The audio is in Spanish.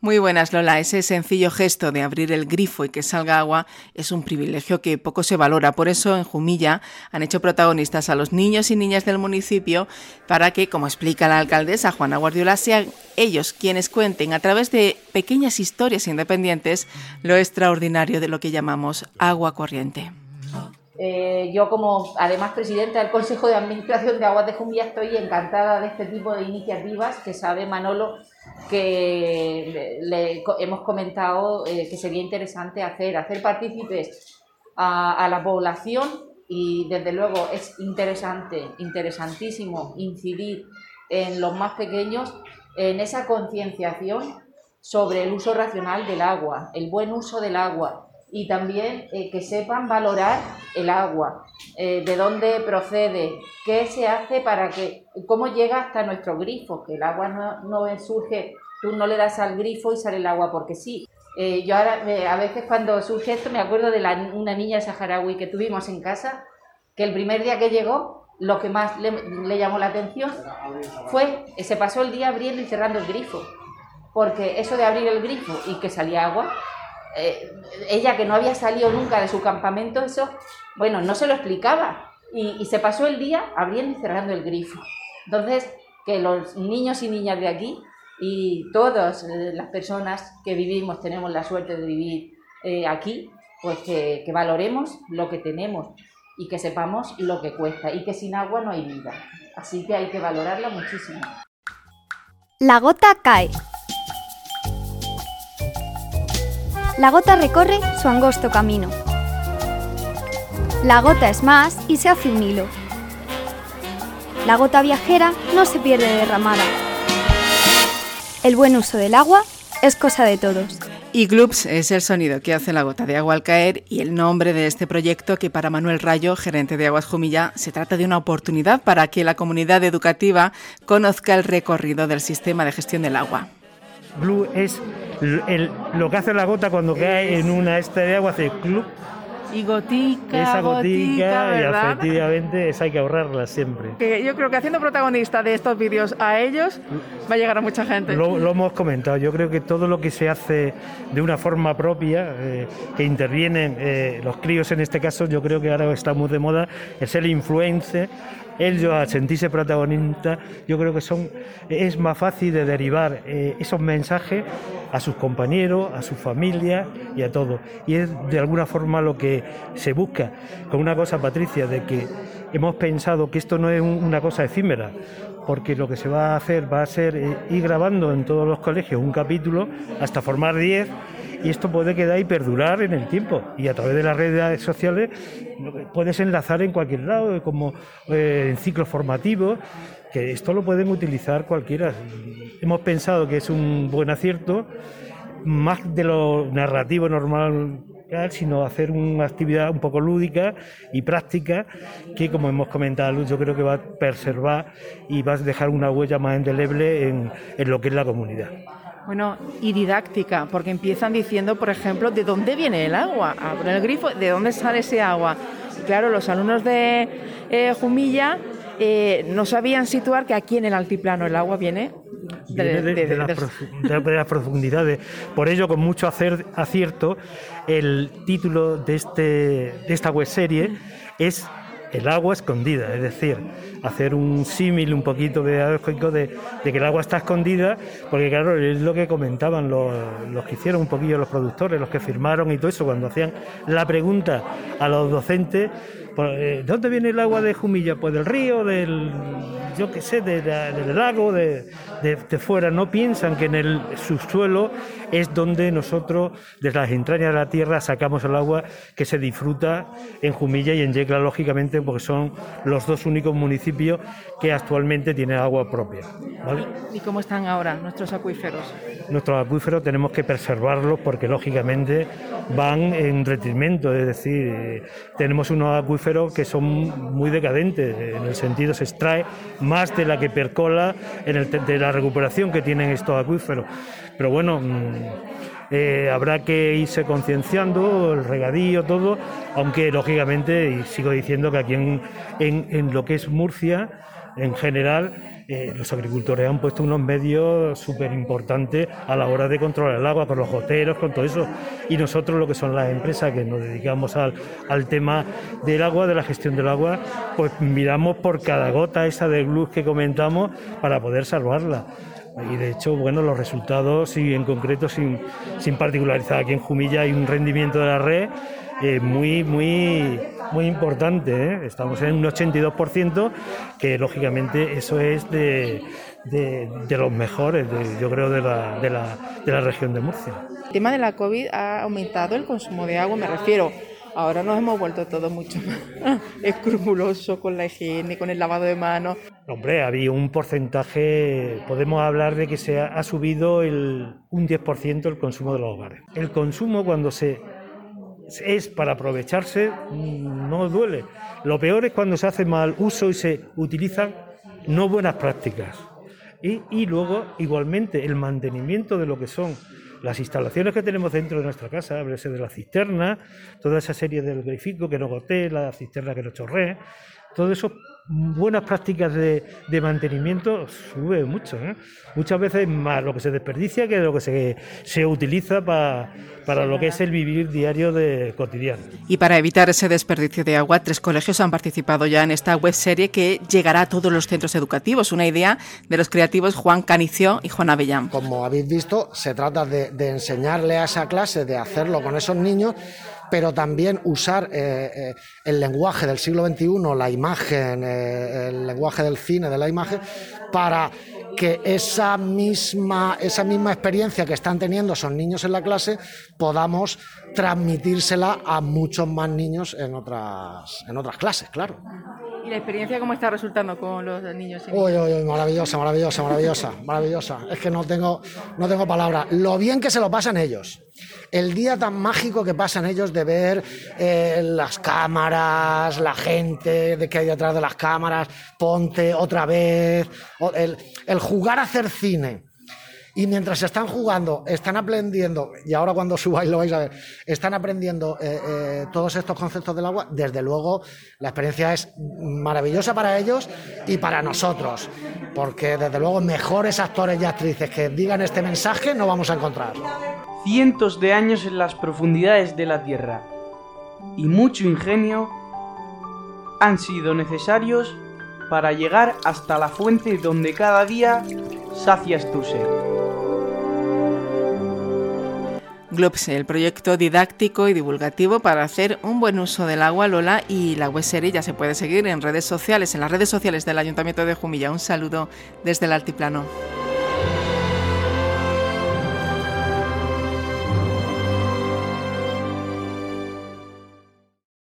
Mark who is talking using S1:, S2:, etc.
S1: Muy buenas, Lola. Ese sencillo gesto de abrir el grifo y que salga agua es un privilegio que poco se valora. Por eso, en Jumilla han hecho protagonistas a los niños y niñas del municipio para que, como explica la alcaldesa Juana Guardiola, sean ellos quienes cuenten a través de pequeñas historias independientes lo extraordinario de lo que llamamos agua corriente.
S2: Eh, yo como además presidenta del Consejo de Administración de Aguas de Jumilla estoy encantada de este tipo de iniciativas que sabe Manolo que le, hemos comentado eh, que sería interesante hacer, hacer partícipes a, la población y desde luego es interesante, interesantísimo incidir en los más pequeños en esa concienciación sobre el uso racional del agua, el buen uso del agua, y también eh, que sepan valorar el agua, eh, de dónde procede, qué se hace para que, cómo llega hasta nuestro grifo, que el agua no, no surge, tú no le das al grifo y sale el agua porque sí. Eh, yo ahora, a veces cuando surge esto, me acuerdo de la, una niña saharaui que tuvimos en casa, que el primer día que llegó, lo que más le, le llamó la atención fue, se pasó el día abriendo y cerrando el grifo, porque eso de abrir el grifo y que salía agua, eh, ella que no había salido nunca de su campamento, eso, bueno, no se lo explicaba. Y, se pasó el día abriendo y cerrando el grifo. Entonces, que los niños y niñas de aquí y todas eh, las personas que vivimos, tenemos la suerte de vivir eh, aquí, pues que, que valoremos lo que tenemos y que sepamos lo que cuesta y que sin agua no hay vida. Así que hay que valorarla muchísimo.
S3: La gota cae. La gota recorre su angosto camino. La gota es más y se hace un hilo. La gota viajera no se pierde derramada. El buen uso del agua es cosa de todos.
S1: Y Gloops es el sonido que hace la gota de agua al caer y el nombre de este proyecto que para Manuel Rayo, gerente de Aguas Jumilla, se trata de una oportunidad para que la comunidad educativa conozca el recorrido del sistema de gestión del agua.
S4: Blue es lo que hace la gota cuando cae en una esta de agua, hace club.
S1: Y gotica,
S4: esa
S1: gotica,
S4: y efectivamente esa hay que ahorrarla siempre.
S1: Que yo creo que haciendo protagonista de estos vídeos a ellos va a llegar a mucha gente.
S4: Lo, hemos comentado, yo creo que todo lo que se hace de una forma propia, eh, que intervienen eh, los críos en este caso, yo creo que ahora está muy de moda, es el influencer ellos a sentirse protagonistas, yo creo que son es más fácil de derivar eh, esos mensajes a sus compañeros, a su familia y a todos. Y es de alguna forma lo que se busca con una cosa, Patricia, de que hemos pensado que esto no es una cosa efímera, porque lo que se va a hacer va a ser eh, ir grabando en todos los colegios un capítulo hasta formar 10 y esto puede quedar y perdurar en el tiempo. Y a través de las redes sociales puedes enlazar en cualquier lado, como eh, en ciclos formativos, que esto lo pueden utilizar cualquiera. Hemos pensado que es un buen acierto, más de lo narrativo normal sino hacer una actividad un poco lúdica y práctica que, como hemos comentado, yo creo que va a preservar y va a dejar una huella más indeleble en lo que es la comunidad.
S1: Bueno, y didáctica, porque empiezan diciendo, por ejemplo, de dónde viene el agua, abren el grifo, de dónde sale ese agua. claro, los alumnos de eh, Jumilla eh, no sabían situar que aquí en el altiplano el agua viene
S4: de, las profundidades. Por ello, con mucho acierto, el título de, este, de esta web serie es el agua escondida, es decir, hacer un símil un poquito de, de, que el agua está escondida, porque claro, es lo que comentaban los, los, que hicieron un poquillo los productores, los que firmaron y todo eso, cuando hacían la pregunta a los docentes, pues, ¿de dónde viene el agua de Jumilla? Pues del río, del, yo qué sé, del lago, de, de, fuera. No piensan que en el subsuelo es donde nosotros, desde las entrañas de la tierra, sacamos el agua que se disfruta en Jumilla y en Yecla, lógicamente, porque son los dos únicos municipios que actualmente tienen agua propia.
S1: ¿Y cómo están ahora nuestros acuíferos?
S4: Nuestros acuíferos tenemos que preservarlos porque, lógicamente, van en retrimento, es decir, eh, tenemos unos acuíferos que son muy decadentes, en el sentido se extrae más de la que percola en el, de la recuperación que tienen estos acuíferos. Pero bueno, mm, eh, habrá que irse concienciando, el regadío, todo, aunque lógicamente, y sigo diciendo que aquí en, en, lo que es Murcia, en general, eh, los agricultores han puesto unos medios súper importantes a la hora de controlar el agua, con los goteros, con todo eso. Y nosotros, lo que son las empresas que nos dedicamos al, tema del agua, de la gestión del agua, pues miramos por cada gota esa de luz que comentamos para poder salvarla. Y de hecho, bueno, los resultados, y en concreto, sin, sin particularizar, aquí en Jumilla hay un rendimiento de la red eh, muy, muy, muy importante. ¿eh? Estamos en un 82%, que lógicamente eso es de, de, de los mejores, yo creo, de la, de, la, de la región de Murcia.
S1: El tema de la COVID ha aumentado el consumo de agua, me refiero. Ahora nos hemos vuelto todos mucho más escrupulosos con la higiene, con el lavado de manos.
S4: Hombre, había un porcentaje, podemos hablar de que se ha, ha subido el, un 10% el consumo de los hogares. El consumo cuando se es para aprovecharse, no duele. Lo peor es cuando se hace mal uso y se utilizan no buenas prácticas. Y, y luego, igualmente, el mantenimiento de lo que son las instalaciones que tenemos dentro de nuestra casa, háblese de la cisterna, toda esa serie del grifico que no gotee, la cisterna que no chorree, todo eso buenas prácticas de, de mantenimiento sube mucho. ¿eh? Muchas veces más lo que se desperdicia que lo que se, se utiliza pa, para lo que es el vivir diario de cotidiano.
S1: Y para evitar ese desperdicio de agua, tres colegios han participado ya en esta web serie que llegará a todos los centros educativos. Una idea de los creativos Juan Canicio y Juan Avellán.
S5: Como habéis visto, se trata de, de enseñarle a esa clase, de hacerlo con esos niños pero también usar eh, eh, el lenguaje del siglo XXI, la imagen, eh, el lenguaje del cine, de la imagen, para que esa misma, esa misma experiencia que están teniendo esos niños en la clase podamos transmitírsela a muchos más niños en otras, en otras clases, claro.
S1: ¿Y la experiencia cómo está resultando con los niños?
S5: Uy, uy, uy, maravillosa, maravillosa, maravillosa, maravillosa. Es que no tengo, no tengo palabras. Lo bien que se lo pasan ellos. El día tan mágico que pasan ellos de ver eh, las cámaras, la gente de que hay detrás de las cámaras, ponte otra vez, el jugar a hacer cine. Y mientras están jugando, están aprendiendo, y ahora cuando subáis lo vais a ver, están aprendiendo eh, eh, todos estos conceptos del agua, desde luego la experiencia es maravillosa para ellos y para nosotros, porque desde luego mejores actores y actrices que digan este mensaje no vamos a encontrar.
S6: Cientos de años en las profundidades de la Tierra y mucho ingenio han sido necesarios para llegar hasta la fuente donde cada día sacias tu sed.
S1: Globse, el proyecto didáctico y divulgativo para hacer un buen uso del agua, Lola, y la web serie ya se puede seguir en redes sociales, en las redes sociales del Ayuntamiento de Jumilla. Un saludo desde el Altiplano.